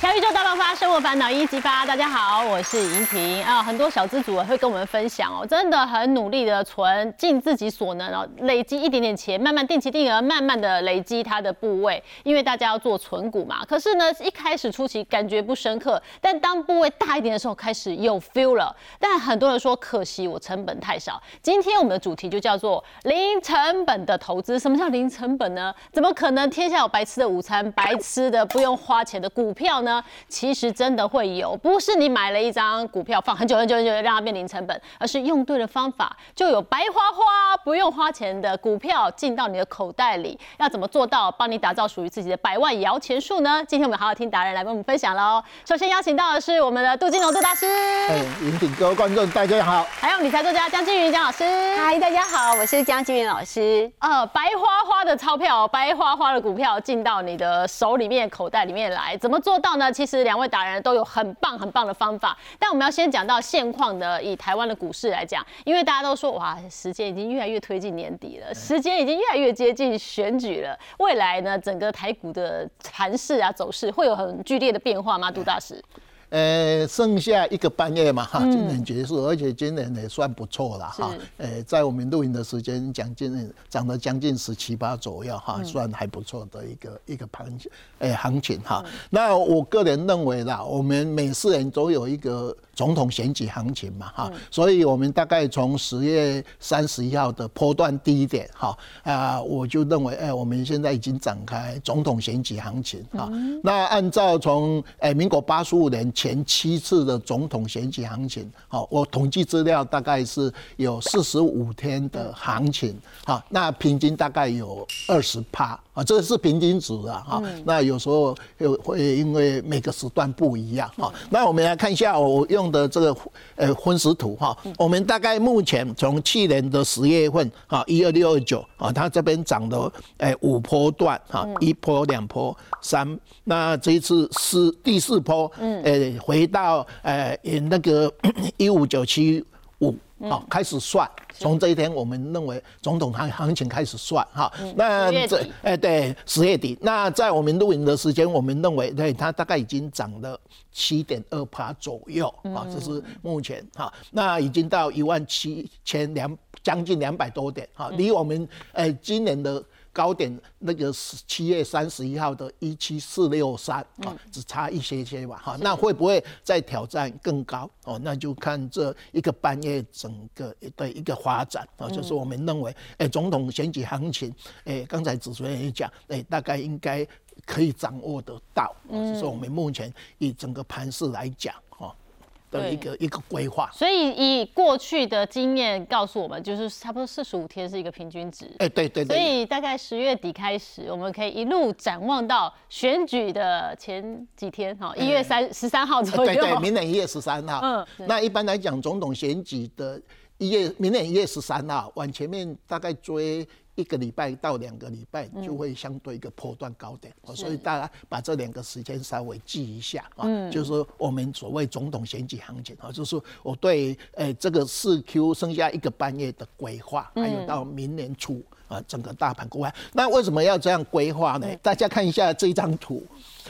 小宇宙大爆发，生活烦恼一一激发。大家好，我是莹婷啊。很多小资主会跟我们分享哦，真的很努力的存，尽自己所能哦，累积一点点钱，慢慢定期定额，慢慢的累积它的部位。因为大家要做存股嘛。可是呢，一开始初期感觉不深刻，但当部位大一点的时候，开始有 feel 了。但很多人说可惜我成本太少。今天我们的主题就叫做零成本的投资。什么叫零成本呢？怎么可能天下有白吃的午餐，白吃的不用花钱的股票呢？其实真的会有，不是你买了一张股票放很久很久很久让它面临成本，而是用对了方法，就有白花花不用花钱的股票进到你的口袋里。要怎么做到帮你打造属于自己的百万摇钱树呢？今天我们好好听达人来跟我们分享喽。首先邀请到的是我们的杜金龙杜大师，哎，引领各位观众大家好，还有理财作家江金云江老师，嗨，大家好，我是江金云老师。呃，白花花的钞票，白花花的股票进到你的手里面口袋里面来，怎么做到？那其实两位达人都有很棒很棒的方法，但我们要先讲到现况的，以台湾的股市来讲，因为大家都说哇，时间已经越来越推进年底了，时间已经越来越接近选举了，未来呢，整个台股的盘势啊走势会有很剧烈的变化吗？杜大师？呃，剩下一个半月嘛，哈，今年结束，而且今年也算不错了，哈，呃，在我们录影的时间，讲今年涨了将近十七八左右，哈，算还不错的一个一个盘，呃，行情哈。那我个人认为啦，我们每四年都有一个。总统选举行情嘛，哈，所以我们大概从十月三十一号的波段低点，哈啊，我就认为，哎，我们现在已经展开总统选举行情，哈。那按照从哎民国八十五年前七次的总统选举行情，好，我统计资料大概是有四十五天的行情，好，那平均大概有二十趴。啊，这个是平均值啊，哈，那有时候又会因为每个时段不一样，哈，那我们来看一下我用的这个呃分时图哈，我们大概目前从去年的十月份啊，一二六二九啊，它这边涨的诶五波段哈，一波两波三，那这一次是第四波，嗯，诶回到诶那个一五九七五。好，开始算，从这一天，我们认为总统行行情开始算哈。那这哎对，十月底。那在我们录影的时间，我们认为对它大概已经涨了七点二趴左右啊，这是目前哈。那已经到一万七千两将近两百多点哈，离我们哎今年的。高点那个是七月三十一号的一七四六三啊，只差一些些吧哈，那会不会再挑战更高哦？那就看这一个半月整个的一个发展啊，就是我们认为，哎，总统选举行情，哎，刚才主持人也讲，哎，大概应该可以掌握得到，就是我们目前以整个盘势来讲。的一个一个规划，所以以过去的经验告诉我们，就是差不多四十五天是一个平均值。哎，对对对。所以大概十月底开始，我们可以一路展望到选举的前几天，哈，一月三十三号左右。对对，明年一月十三号。嗯。那一般来讲，总统选举的一月，明年一月十三号，往前面大概追。一个礼拜到两个礼拜就会相对一个波段高点，所以大家把这两个时间稍微记一下啊，就是我们所谓总统选举行情啊，就是我对诶这个四 Q 剩下一个半月的规划，还有到明年初啊整个大盘规划。那为什么要这样规划呢？大家看一下这张图，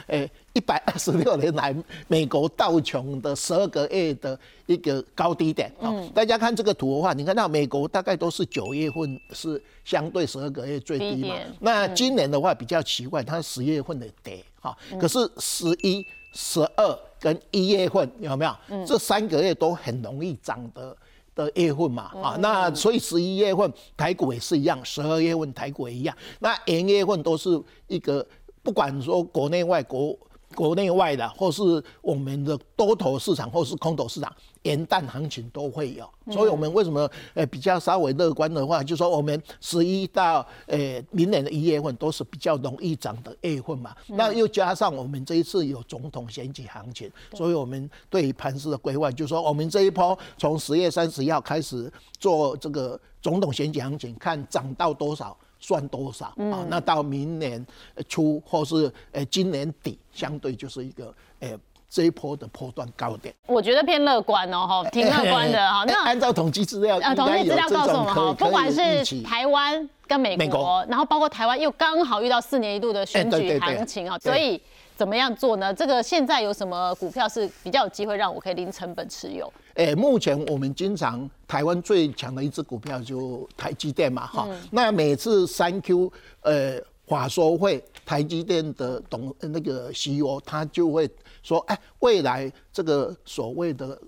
诶。一百二十六年来，美国道琼的十二个月的一个高低点啊，大家看这个图的话，你看到美国大概都是九月份是相对十二个月最低嘛。那今年的话比较奇怪，它十月份的跌哈，可是十一、十二跟一月份有没有？这三个月都很容易涨的的月份嘛啊，那所以十一月份台股也是一样，十二月份台股也一样，那元月份都是一个不管说国内外国。国内外的，或是我们的多头市场，或是空头市场，元旦行情都会有。所以，我们为什么呃比较稍微乐观的话，就说我们十一到呃明年的一月份都是比较容易涨的月份嘛。那又加上我们这一次有总统选举行情，所以我们对于盘市的规划，就说我们这一波从十月三十一号开始做这个总统选举行情，看涨到多少。算多少啊？那到明年初或是呃今年底，相对就是一个呃这一波的波段高点。我觉得偏乐观哦，哈，挺乐观的哈。那按照统计资料，统计资料告诉我们哈，不管是台湾跟美国，然后包括台湾又刚好遇到四年一度的选举行情啊，所以。怎么样做呢？这个现在有什么股票是比较有机会让我可以零成本持有？诶，目前我们经常台湾最强的一只股票就台积电嘛，哈。那每次三 Q 呃法说会，台积电的董那个 CEO 他就会说，哎，未来这个所谓的。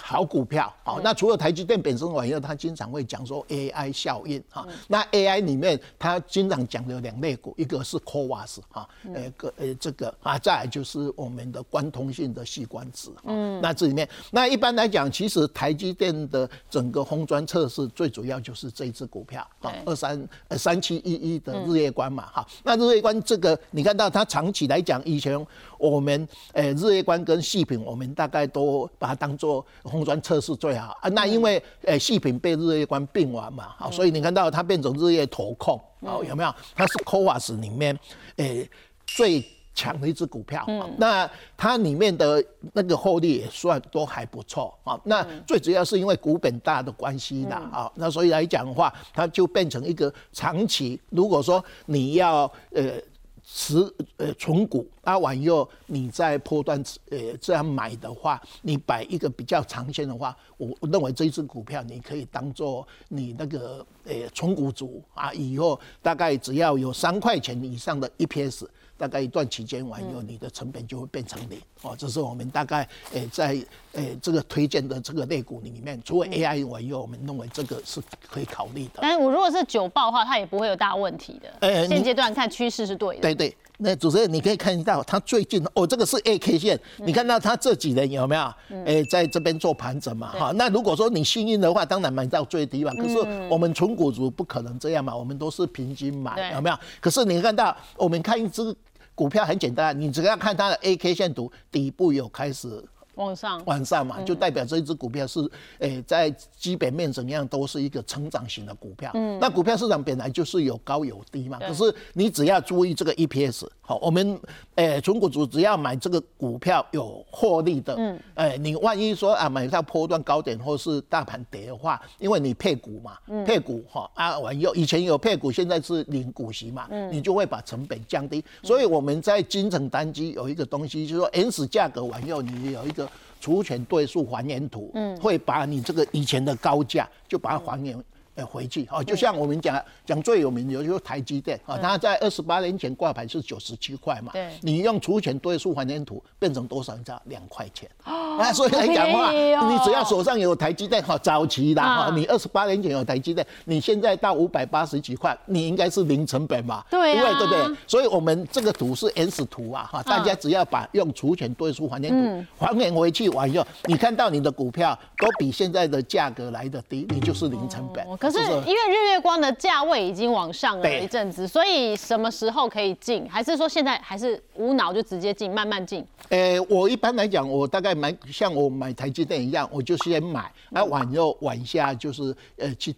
好股票，好，那除了台积电本身以外，他经常会讲说 AI 效应，哈，那 AI 里面他经常讲的两类股，一个是 CoWAS，哈，呃个呃这个啊，再就是我们的关通性的细管子，嗯，那这里面，那一般来讲，其实台积电的整个红砖测试最主要就是这一只股票，哈，二三呃三七一一的日月光嘛，哈，那日月光这个你看到它长期来讲，以前我们呃日月光跟细品，我们大概都把它当做红砖测试最好啊，那因为诶细品被日月光并完嘛，好，所以你看到它变成日月投控，好有没有？它是 c o v a s 里面诶最强的一只股票，那它里面的那个获利也算都还不错啊。那最主要是因为股本大的关系啦啊，那所以来讲的话，它就变成一个长期，如果说你要呃。持呃存股啊，完以后你在波段呃这样买的话，你摆一个比较长线的话，我认为这一只股票你可以当做你那个呃存股组啊，以后大概只要有三块钱以上的 EPS。大概一段期间完以后，你的成本就会变成零哦。这是我们大概诶在诶这个推荐的这个类股里面，除了 AI 完以后，我们认为这个是可以考虑的。但是我如果是九报的话，它也不会有大问题的。诶，现阶段看趋势是对的。对对，那主持人你可以看到，它最近哦，这个是 A K 线，你看到它这几年有没有？诶，在这边做盘整嘛，哈。那如果说你幸运的话，当然买到最低嘛。可是我们纯股族不可能这样嘛，我们都是平均买，有没有？可是你看到，我们看一只。股票很简单，你只要看它的 A K 线图，底部有开始。往上，往上嘛，就代表这一只股票是，诶，在基本面怎样都是一个成长型的股票。嗯，那股票市场本来就是有高有低嘛。可是你只要注意这个 EPS，好，我们诶，纯股主只要买这个股票有获利的，嗯，诶，你万一说啊买到波段高点或是大盘跌的话，因为你配股嘛，配股哈啊，完有以前有配股，现在是零股息嘛，嗯，你就会把成本降低。所以我们在金城单机有一个东西，就是说 N 价格完以后，你有一个。除权对数还原图，嗯，会把你这个以前的高价就把它还原。回去哦，就像我们讲讲最有名的，就是台积电啊，它在二十八年前挂牌是九十七块嘛，对，你用除权对数还原图变成多少？你知道两块钱啊，所以来讲话，你只要手上有台积电哈，早期的哈，你二十八年前有台积电，你现在到五百八十几块，你应该是零成本嘛，对，对对不对？所以我们这个图是 S 图啊，哈，大家只要把用除权对数还原图还原回去完以后，你看到你的股票都比现在的价格来的低，你就是零成本。可是因为日月光的价位已经往上了一阵子，所以什么时候可以进？还是说现在还是无脑就直接进，慢慢进？诶，我一般来讲，我大概买像我买台积电一样，我就先买，那晚又晚下就是呃去。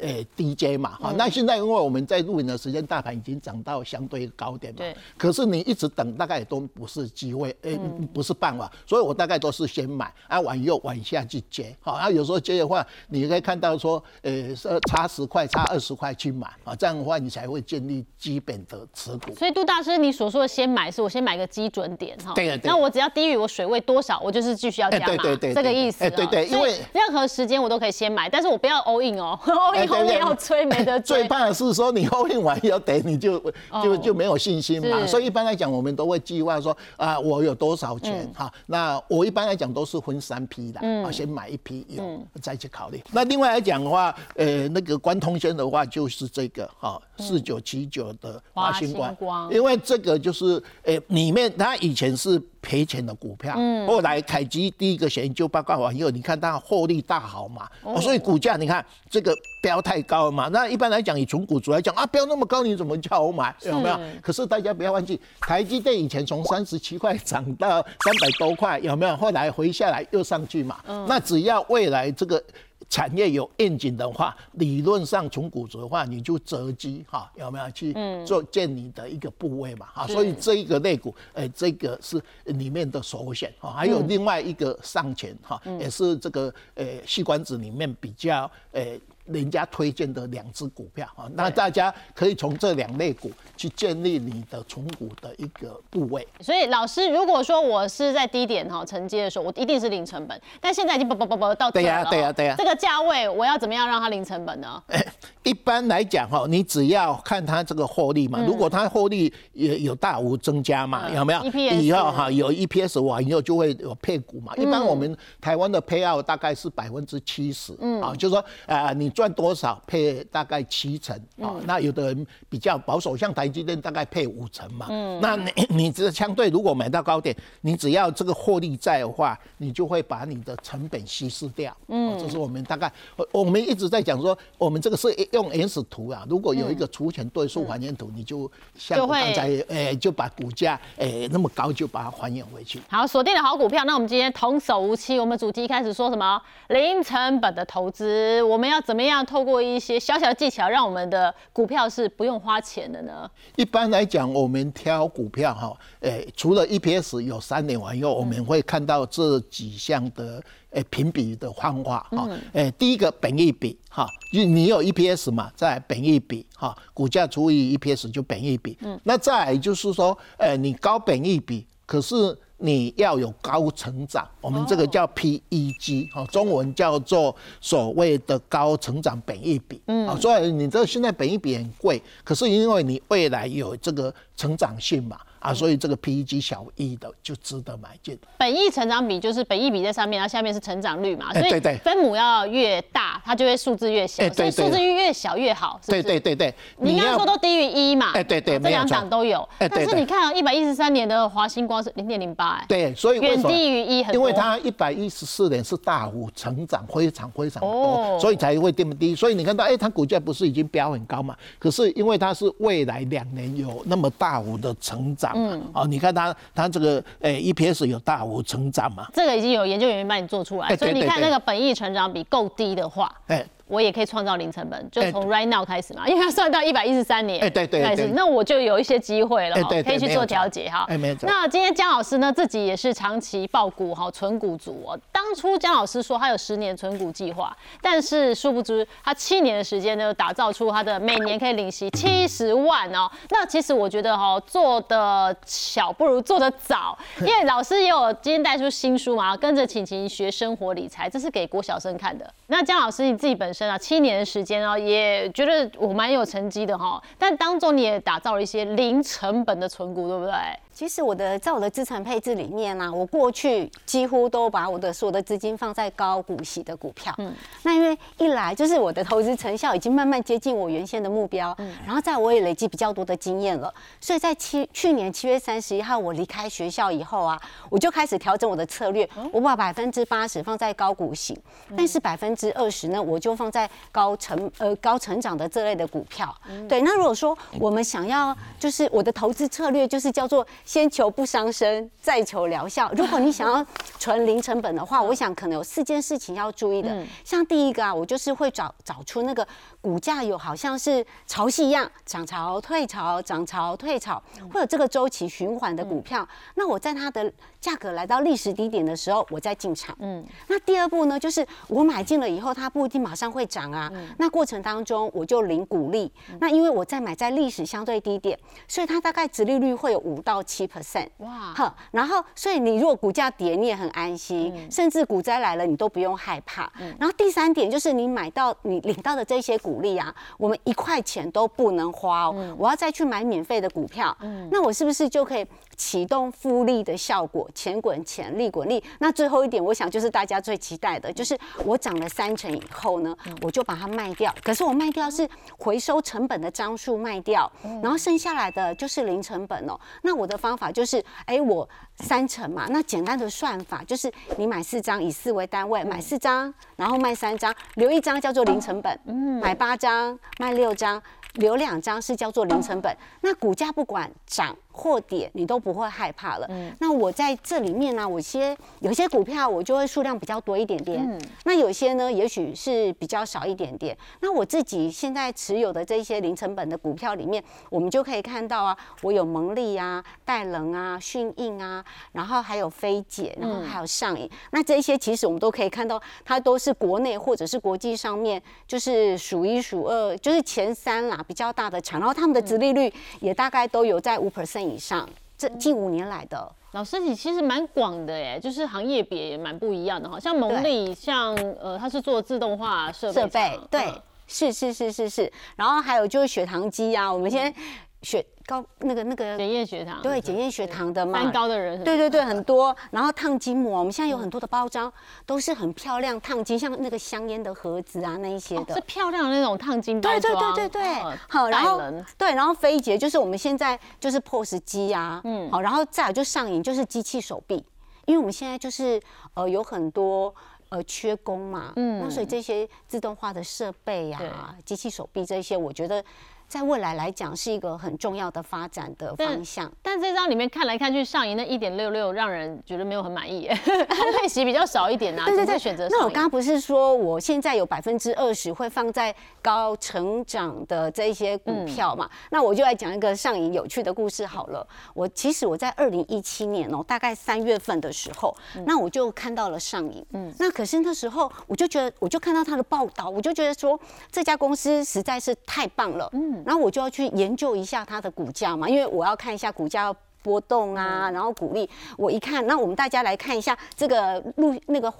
呃，DJ 嘛，哈，那现在因为我们在录影的时间，大盘已经涨到相对高点嘛，对。可是你一直等，大概也都不是机会，呃，不是办法，所以我大概都是先买，啊，往右往下去接，好，啊，有时候接的话，你可以看到说，呃，差十块，差二十块去买，啊，这样的话你才会建立基本的持股。所以杜大师，你所说的先买，是我先买个基准点，哈，对那我只要低于我水位多少，我就是继续要加嘛，对对对，这个意思。哎，对对，因为任何时间我都可以先买，但是我不要 all in 哦。后面要催没得追，最怕的是说你后面完要等，你就就就没有信心嘛。所以一般来讲，我们都会计划说啊，我有多少钱哈？那我一般来讲都是分三批的，啊，先买一批有再去考虑。那另外来讲的话，呃，那个关通轩的话就是这个哈，四九七九的华星光，因为这个就是呃里面它以前是。赔钱的股票，后来凯基第一个研究报告完以后，你看它获利大好嘛，所以股价你看这个标太高了嘛。那一般来讲，以纯股主来讲啊，标那么高，你怎么叫我买？有没有？可是大家不要忘记，台积电以前从三十七块涨到三百多块，有没有？后来回下来又上去嘛。那只要未来这个。产业有愿景的话，理论上从骨折的话，你就择机哈，有没有去做建你的一个部位嘛？哈，所以这一个肋骨，哎，这个是里面的首选哈。还有另外一个上前哈，也是这个呃细管子里面比较呃人家推荐的两只股票啊，那大家可以从这两类股去建立你的存股的一个部位。所以老师，如果说我是在低点哈承接的时候，我一定是零成本，但现在已经不不不不到对呀对呀对呀，这个价位我要怎么样让它零成本呢？一般来讲哈，你只要看它这个获利嘛，如果它获利也有大幅增加嘛，有没有？以后哈有 EPS 完以后就会有配股嘛。一般我们台湾的配奥大概是百分之七十，啊，就是说啊你赚多少配大概七成啊。那有的人比较保守，像台积电大概配五成嘛。那你 你这相对如果买到高点，你只要这个获利在的话，你就会把你的成本稀释掉。嗯，这是我们大概我们一直在讲说，我们这个是。用原始图啊，如果有一个除权对数还原图，你就像我刚才诶，就把股价诶那么高，就把它还原回去。好，锁定了好股票。那我们今天童叟无欺，我们主题开始说什么？零成本的投资，我们要怎么样透过一些小小的技巧，让我们的股票是不用花钱的呢？一般来讲，我们挑股票哈，诶，除了 EPS 有三年完以后，我们会看到这几项的。诶，评比的方法哈，诶，第一个本益比哈，就你有 EPS 嘛，在本益比哈，股价除以 EPS 就本益比。嗯，那再就是说，诶，你高本益比，可是你要有高成长，我们这个叫 PEG 哈，中文叫做所谓的高成长本益比。嗯，啊，所以你这现在本益比很贵，可是因为你未来有这个成长性嘛。啊，所以这个 PEG 小一的就值得买进。本益成长比就是本益比在上面，然后下面是成长率嘛，所以分母要越大，它就会数字越小，所以数字越小越好。对对对对，你刚刚说都低于一嘛？哎对对，这两档都有。但是你看啊，一百一十三年的华星光是零点零八，哎，对，所以远低于一很因为它一百一十四年是大幅成长，非常非常多，所以才会这么低。所以你看到，哎，它股价不是已经飙很高嘛？可是因为它是未来两年有那么大幅的成长。嗯，哦，你看它，它这个诶，EPS 有大幅成长嘛？这个已经有研究人员帮你做出来，所以你看那个本益成长比够低的话，哎。我也可以创造零成本，就从 right now 开始嘛，因为要算到一百一十三年，哎对对开始，那我就有一些机会了，可以去做调节哈。哎没错。那今天江老师呢，自己也是长期爆股哈，存股族哦。当初江老师说他有十年存股计划，但是殊不知他七年的时间呢，打造出他的每年可以领息七十万哦。那其实我觉得哈，做的小不如做的早，因为 老师也有今天带出新书嘛，跟着晴晴学生活理财，这是给国小生看的。那江老师你自己本身啊，七年的时间啊，也觉得我蛮有成绩的哈。但当中你也打造了一些零成本的存股，对不对？其实我的在我的资产配置里面呢，我过去几乎都把我的所有的资金放在高股息的股票。嗯，那因为一来就是我的投资成效已经慢慢接近我原先的目标，嗯，然后在我也累积比较多的经验了，所以在七去年七月三十一号我离开学校以后啊，我就开始调整我的策略，我把百分之八十放在高股息，但是百分之二十呢，我就放在高成呃高成长的这类的股票。对，那如果说我们想要就是我的投资策略就是叫做。先求不伤身，再求疗效。如果你想要纯零成本的话，我想可能有四件事情要注意的。像第一个啊，我就是会找找出那个股价有好像是潮汐一样，涨潮退潮，涨潮退潮，会有这个周期循环的股票。那我在它的价格来到历史低点的时候，我再进场。嗯。那第二步呢，就是我买进了以后，它不一定马上会涨啊。那过程当中我就领股利。那因为我在买在历史相对低点，所以它大概殖利率会有五到七。七 percent 哇，好，然后所以你如果股价跌，你也很安心，甚至股灾来了，你都不用害怕。然后第三点就是你买到你领到的这些股利啊，我们一块钱都不能花哦，我要再去买免费的股票，那我是不是就可以？启动复利的效果，钱滚钱，利滚利。那最后一点，我想就是大家最期待的，就是我涨了三成以后呢，我就把它卖掉。可是我卖掉是回收成本的张数卖掉，然后剩下来的就是零成本哦。那我的方法就是，哎，我三成嘛，那简单的算法就是你买四张，以四为单位，买四张，然后卖三张，留一张叫做零成本。嗯，买八张，卖六张，留两张是叫做零成本。那股价不管涨。或点，你都不会害怕了。那我在这里面呢，我些有些股票我就会数量比较多一点点，嗯那有些呢，也许是比较少一点点。那我自己现在持有的这些零成本的股票里面，我们就可以看到啊，我有蒙利啊、戴能啊、迅印啊，然后还有飞姐，然后还有上影。那这些其实我们都可以看到，它都是国内或者是国际上面就是数一数二，就是前三啦，比较大的厂。然后他们的殖利率也大概都有在五 percent 以上。这近五年来的老师，你其实蛮广的耶，就是行业别也蛮不一样的哈。像蒙利，像呃，他是做自动化设备，对，是是是是是。然后还有就是血糖机啊，我们先血。高那个那个检验血糖，对检验血糖的嘛，三高的人，对对对，很多。然后烫金膜，我们现在有很多的包装都是很漂亮烫金，像那个香烟的盒子啊那一些的，是漂亮的那种烫金包装。对对对对对，好，然后对，然后飞捷就是我们现在就是 POS 机啊，嗯，好，然后再有就上瘾就是机器手臂，因为我们现在就是呃有很多呃缺工嘛，嗯，那所以这些自动化的设备啊，机器手臂这些，我觉得。在未来来讲，是一个很重要的发展的方向。但这张里面看来看去，上银那一点六六让人觉得没有很满意，配息比较少一点 呐。对对对，选择。那我刚刚不是说我现在有百分之二十会放在高成长的这些股票嘛？那我就来讲一个上银有趣的故事好了。我其实我在二零一七年哦，大概三月份的时候，那我就看到了上银。嗯。那可是那时候我就觉得，我就看到他的报道，我就觉得说这家公司实在是太棒了。嗯。然后我就要去研究一下它的股价嘛，因为我要看一下股价波动啊，然后股利。我一看，那我们大家来看一下这个录那个。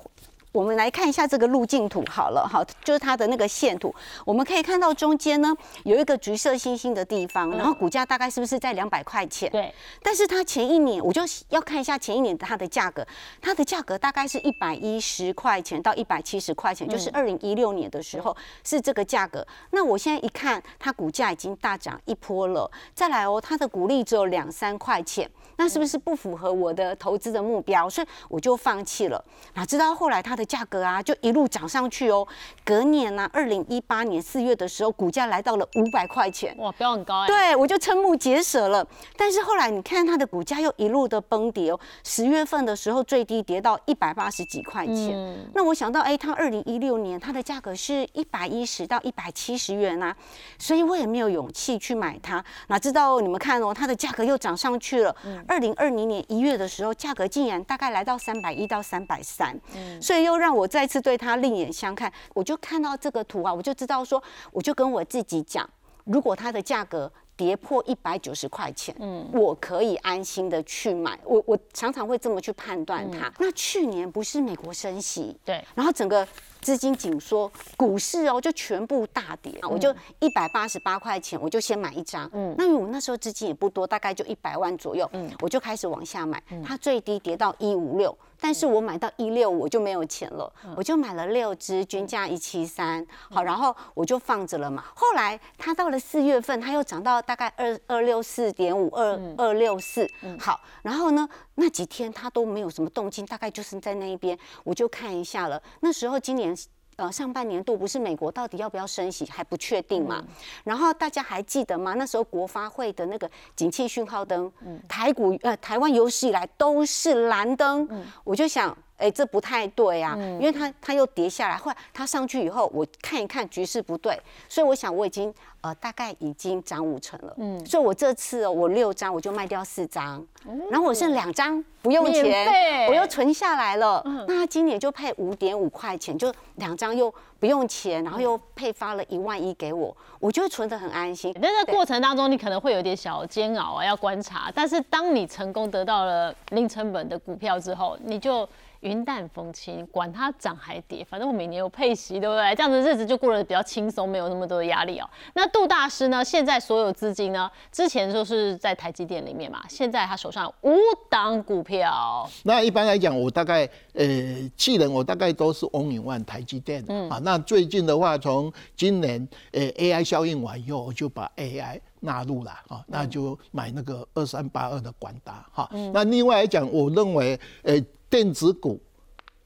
我们来看一下这个路径图好了，哈，就是它的那个线图，我们可以看到中间呢有一个橘色星星的地方，然后股价大概是不是在两百块钱？对。但是它前一年，我就要看一下前一年它的价格，它的价格大概是一百一十块钱到一百七十块钱，就是二零一六年的时候是这个价格。那我现在一看，它股价已经大涨一波了。再来哦，它的股利只有两三块钱。那是不是不符合我的投资的目标？所以我就放弃了。哪知道后来它的价格啊，就一路涨上去哦。隔年呢，二零一八年四月的时候，股价来到了五百块钱。哇，标很高哎。对，我就瞠目结舌了。但是后来你看它的股价又一路的崩跌哦。十月份的时候最低跌到一百八十几块钱。那我想到，哎，它二零一六年它的价格是一百一十到一百七十元啊，所以我也没有勇气去买它。哪知道你们看哦，它的价格又涨上去了。二零二零年一月的时候，价格竟然大概来到三百一到三百三，所以又让我再次对它另眼相看。我就看到这个图啊，我就知道说，我就跟我自己讲，如果它的价格跌破一百九十块钱，嗯，我可以安心的去买。我我常常会这么去判断它。那去年不是美国升息，对，然后整个。资金紧缩，股市哦就全部大跌，我就一百八十八块钱，我就先买一张。嗯，那因为我那时候资金也不多，大概就一百万左右，嗯，我就开始往下买。它最低跌到一五六，但是我买到一六我就没有钱了，我就买了六只，均价一七三。好，然后我就放着了嘛。后来它到了四月份，它又涨到大概二二六四点五二二六四。好，然后呢那几天它都没有什么动静，大概就是在那一边，我就看一下了。那时候今年。呃，上半年度不是美国到底要不要升息还不确定嘛？然后大家还记得吗？那时候国发会的那个景气讯号灯，台股呃台湾有史以来都是蓝灯，我就想。哎，这不太对啊，因为它它又跌下来，后来它上去以后，我看一看局势不对，所以我想我已经呃大概已经涨五成了，嗯，所以我这次我六张我就卖掉四张，然后我剩两张不用钱，我又存下来了，那他今年就配五点五块钱，就两张又不用钱，然后又配发了一万一给我，我就存得很安心。但是过程当中你可能会有点小煎熬啊，要观察，但是当你成功得到了零成本的股票之后，你就。云淡风轻，管它涨还跌，反正我每年有配息，对不对？这样子日子就过得比较轻松，没有那么多的压力哦。那杜大师呢？现在所有资金呢？之前就是在台积电里面嘛，现在他手上五档股票。那一般来讲，我大概呃，技能我大概都是 only one 台积电嗯啊。那最近的话，从今年呃 AI 效应完以后，我就把 AI 纳入了啊，那就买那个二三八二的管达哈。那另外来讲，我认为呃。电子股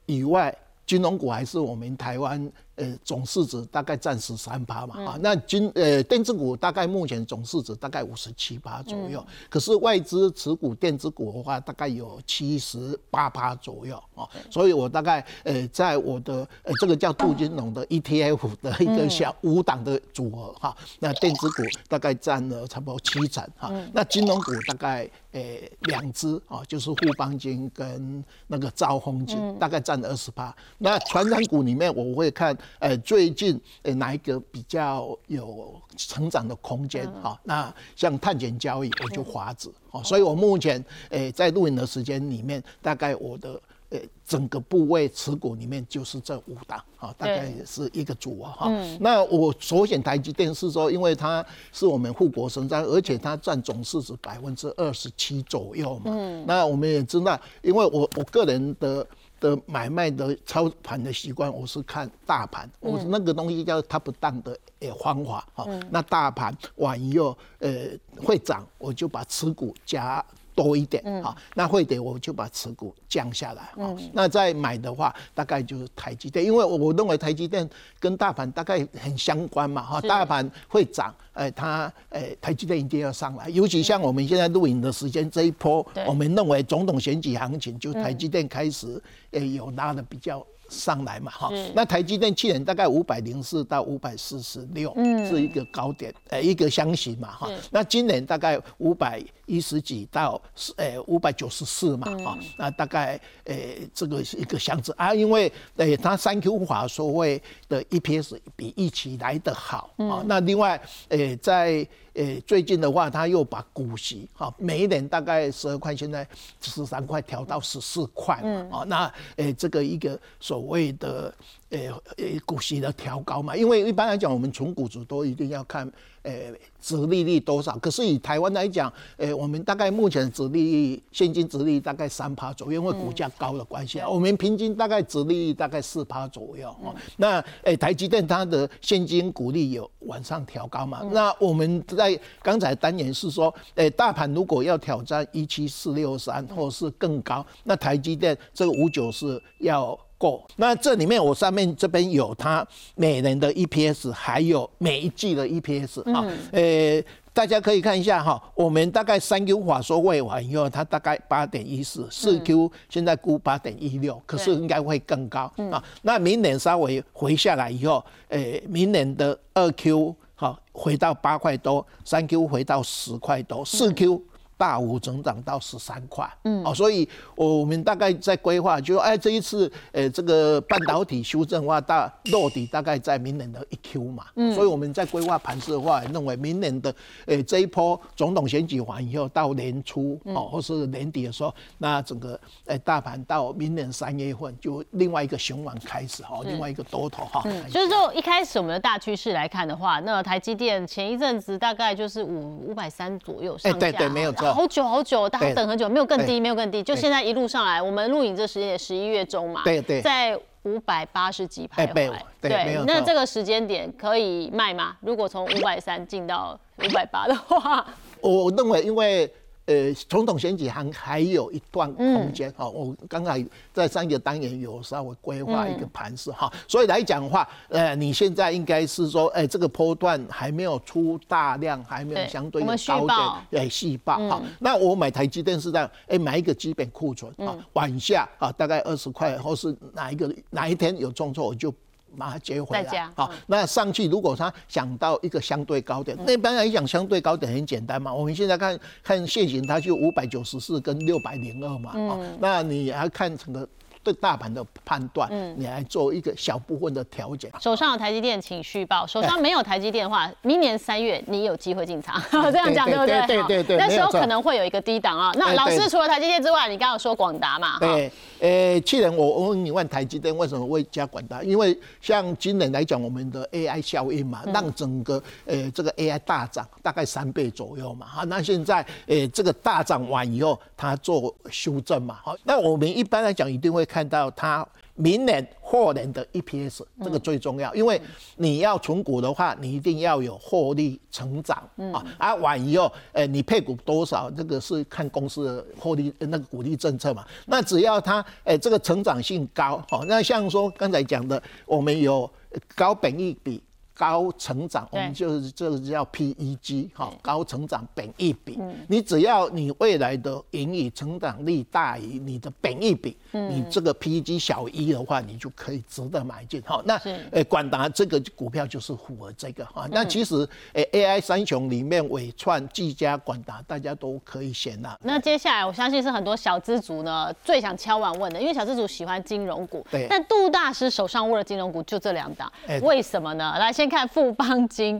以外，金融股还是我们台湾。呃总市值大概占十三趴嘛啊，那金呃电子股大概目前总市值大概五十七趴左右，可是外资持股电子股的话大概有七十八趴左右啊，所以我大概呃在我的呃这个叫杜金龙的 ETF 的一个小五档的组合哈，那电子股大概占了差不多七成哈，那金融股大概。诶，两只啊，就是沪邦金跟那个兆丰金，大概占二十八。那传染股里面，我会看，诶，最近诶哪一个比较有成长的空间啊？那像碳减交易，我就华子啊。所以我目前诶在录影的时间里面，大概我的。呃，整个部位持股里面就是这五档啊，大概也是一个组啊哈。那我首选台积电是说，因为它是我们护国神山，而且它占总市值百分之二十七左右嘛。那我们也知道，因为我我个人的的买卖的操盘的习惯，我是看大盘，我那个东西叫它不当的诶方法哈。那大盘往以后呃会涨，我就把持股加。多一点，好，那会得我就把持股降下来，好，那再买的话，大概就是台积电，因为我我认为台积电跟大盘大概很相关嘛，哈，大盘会涨，哎，它，哎，台积电一定要上来，尤其像我们现在录影的时间这一波，我们认为总统选举行情就台积电开始，哎，有拉的比较。上来嘛，哈，那台积电去年大概五百零四到五百四十六，是一个高点，呃，一个箱型嘛，哈，那今年大概五百一十几到呃五百九十四嘛，哈，那大概呃这个是一个箱子。啊，因为呃它三 Q 法说会的 EPS 比预期来的好，啊，那另外呃在。诶，最近的话，他又把股息哈，每一年大概十二块，现在十三块调到十四块，嗯，哦，那诶，这个一个所谓的。诶诶，股息的调高嘛，因为一般来讲，我们纯股主都一定要看诶，殖利率多少。可是以台湾来讲，诶，我们大概目前殖利率现金殖利率大概三趴左右，因为股价高的关系啊。我们平均大概殖利率大概四趴左右哦。那诶，台积电它的现金股利有往上调高嘛？那我们在刚才单元是说，诶，大盘如果要挑战一七四六三或是更高，那台积电这个五九是要。够，那这里面我上面这边有它每人的 EPS，还有每一季的 EPS 啊，呃，大家可以看一下哈，我们大概三 Q 法说会完以后，它大概八点一四，四 Q 现在估八点一六，可是应该会更高啊。那明年稍微回下来以后，呃，明年的二 Q 好回到八块多，三 Q 回到十块多，四 Q。大幅增长到十三块，嗯，哦，所以我们大概在规划，就哎，这一次，呃，这个半导体修正的话，大落底大概在明年的一 Q 嘛，嗯，所以我们在规划盘势的话，认为明年的，呃，这一波总统选举完以后，到年初哦，或是年底的时候，那整个，呃，大盘到明年三月份就另外一个熊往开始哈，另外一个多头哈，就是说一开始我们的大趋势来看的话，那台积电前一阵子大概就是五五百三左右上下，对对，没有错。好久好久，大家等很久，没有更低，没有更低，就现在一路上来。我们录影这时间也十一月中嘛，对对，在五百八十几徘徊。对，那这个时间点可以卖吗？如果从五百三进到五百八的话，我认为因为。呃，总统选举还还有一段空间哈，我刚才在上一个单元有稍微规划一个盘势哈，所以来讲的话，呃，你现在应该是说，哎，这个波段还没有出大量，还没有相对的高的，哎，细报哈。那我买台积电是这样，哎，买一个基本库存啊，往下啊，大概二十块，或是哪一个哪一天有重挫，我就。把它接回来，好，那上去如果他想到一个相对高点，那一般来讲相对高点很简单嘛。我们现在看看现行，它就五百九十四跟六百零二嘛，啊，那你还看整个对大盘的判断，嗯，你来做一个小部分的调整。手上有台积电，请续报；手上没有台积电的话，明年三月你有机会进场。这样讲对不对？对对对，那时候可能会有一个低档啊。那老师除了台积电之外，你刚刚说广达嘛？对。诶，去年我问你问台积电为什么会加广达？因为像今年来讲，我们的 AI 效应嘛，让整个诶这个 AI 大涨，大概三倍左右嘛。好，那现在诶这个大涨完以后，它做修正嘛。好，那我们一般来讲一定会看到它明年、后年的 EPS，这个最重要，因为你要存股的话，你一定要有获利成长啊。啊，晚以后，呃，你配股多少，这个是看公司的获利那个股利政策嘛。那只要它，哎，这个成长性高，好，那像说刚才讲的，我们有高本益比。高成长，我们就是这个叫 PEG 哈，高成长本益比。你只要你未来的盈余成长率大于你的本益比，你这个 PEG 小一的话，你就可以值得买进哈。那诶，广达这个股票就是符合这个哈。那其实诶，AI 三雄里面伟创、技嘉、广达，大家都可以选呐。那接下来我相信是很多小资族呢最想敲完问的，因为小资族喜欢金融股。对。但杜大师手上握的金融股就这两档，为什么呢？来先。看富邦金，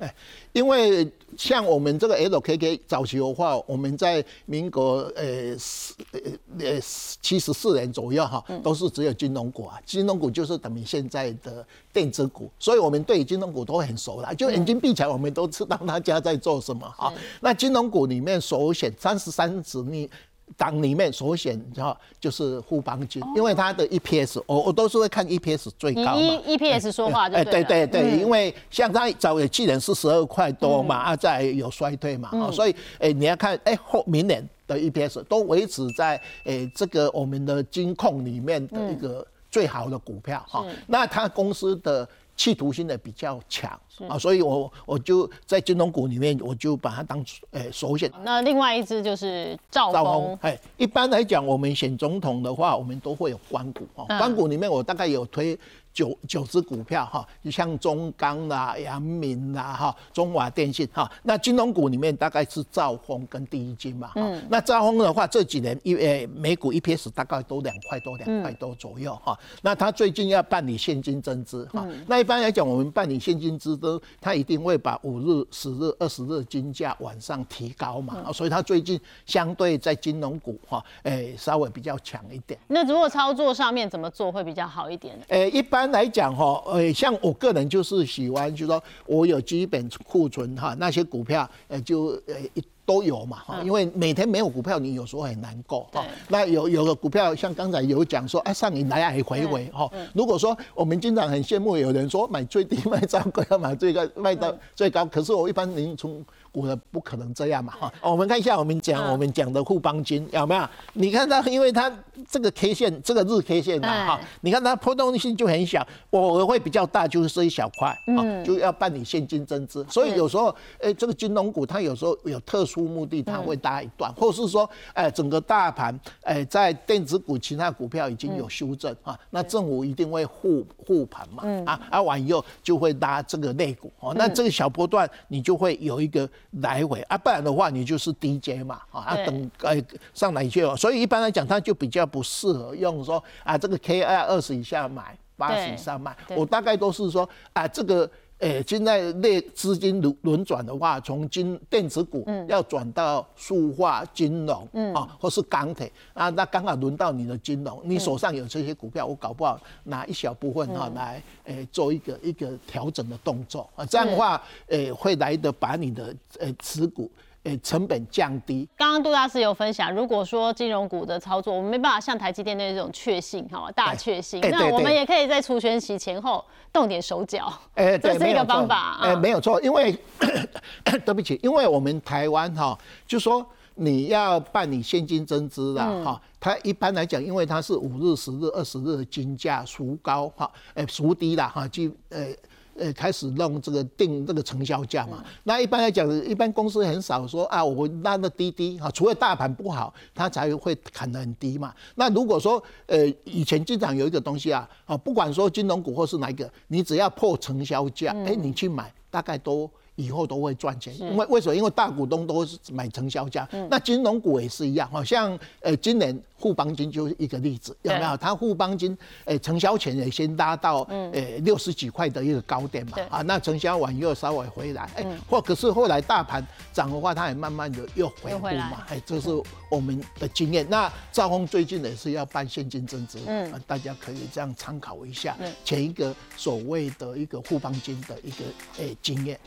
因为像我们这个 LKK 早期的话，我们在民国呃四呃呃七十四年左右哈，都是只有金融股啊，金融股就是等于现在的电子股，所以我们对金融股都很熟了，就眼睛闭起来，我们都知道大家在做什么哈。那金融股里面首选三十三指你。党里面首选哈就是富邦金，因为它的 EPS，我我都是会看 EPS 最高嘛。E EPS 说话就对。对对对，因为像它早有去年是十二块多嘛，啊再有衰退嘛，所以诶你要看诶后明年的 EPS 都维持在诶这个我们的金控里面的一个最好的股票哈。那它公司的。企图心的比较强啊，所以我我就在金融股里面，我就把它当诶首选。那另外一支就是兆丰，哎，一般来讲，我们选总统的话，我们都会有关股啊，关股里面我大概有推。九九只股票哈，就像中钢啦、阳明啦、哈、中华电信哈，那金融股里面大概是兆丰跟第一金嘛。嗯。那兆丰的话，这几年一诶每股 EPS 大概都两块多、两块多左右哈。那他最近要办理现金增资哈。那一般来讲，我们办理现金资都，他一定会把五日、十日、二十日金价往上提高嘛。所以他最近相对在金融股哈，诶稍微比较强一点。那如果操作上面怎么做会比较好一点？诶，一般。一般来讲哈，呃，像我个人就是喜欢，就是说我有基本库存哈，那些股票，呃，就呃都有嘛哈，因为每天没有股票，你有时候很难过哈。那有有的股票，像刚才有讲说，哎，上你来来回回哈。如果说我们经常很羡慕有人说买最低卖最高，要买最高卖到最高，可是我一般您从股的不可能这样嘛哈！我们看一下，我们讲我们讲的互邦金有没有？你看它，因为它这个 K 线，这个日 K 线呐哈，你看它波动性就很小，我会比较大，就是这一小块，嗯，就要办理现金增资。所以有时候，哎，这个金融股它有时候有特殊目的，它会搭一段，或是说，哎，整个大盘，哎，在电子股其他股票已经有修正啊，那政府一定会护护盘嘛，啊，啊完以后就会搭这个类股哦，那这个小波段你就会有一个。来回啊，不然的话你就是 DJ 嘛，啊，等呃上来就，所以一般来讲，它就比较不适合用说啊，这个 KI 二十以下买，八十以上卖。我大概都是说啊，这个诶，现在类资金轮轮转的话，从金电子股要转到塑化金融啊，或是钢铁啊，那刚好轮到你的金融，你手上有这些股票，我搞不好拿一小部分哈来诶做一个一个调整的动作啊，这样的话诶会来的把你的诶持股。诶，成本降低。刚刚杜大师有分享，如果说金融股的操作，我们没办法像台积电那种确信，哈，大确信，那我们也可以在除权息前后动点手脚。哎，这是一个方法。哎，没有错，因为 对不起，因为我们台湾哈，就说你要办理现金增资了哈，它一般来讲，因为它是五日、十日、二十日的金价孰高哈，哎孰低啦哈，就呃。呃，开始弄这个定这个成交价嘛。那一般来讲，一般公司很少说啊，我拉的滴滴啊，除了大盘不好，它才会砍得很低嘛。那如果说呃，以前经常有一个东西啊，啊，不管说金融股或是哪一个，你只要破成交价，哎，你去买，大概都。以后都会赚钱，因为为什么？因为大股东都是买承销价。那金融股也是一样，好像呃，今年富邦金就是一个例子，有没有？它富邦金诶，承销前也先拉到诶六十几块的一个高点嘛，啊，那承销完又稍微回来，哎，或可是后来大盘涨的话，它也慢慢的又回复嘛，哎，这是我们的经验。那兆丰最近也是要办现金增值，嗯，大家可以这样参考一下前一个所谓的一个富邦金的一个诶经验。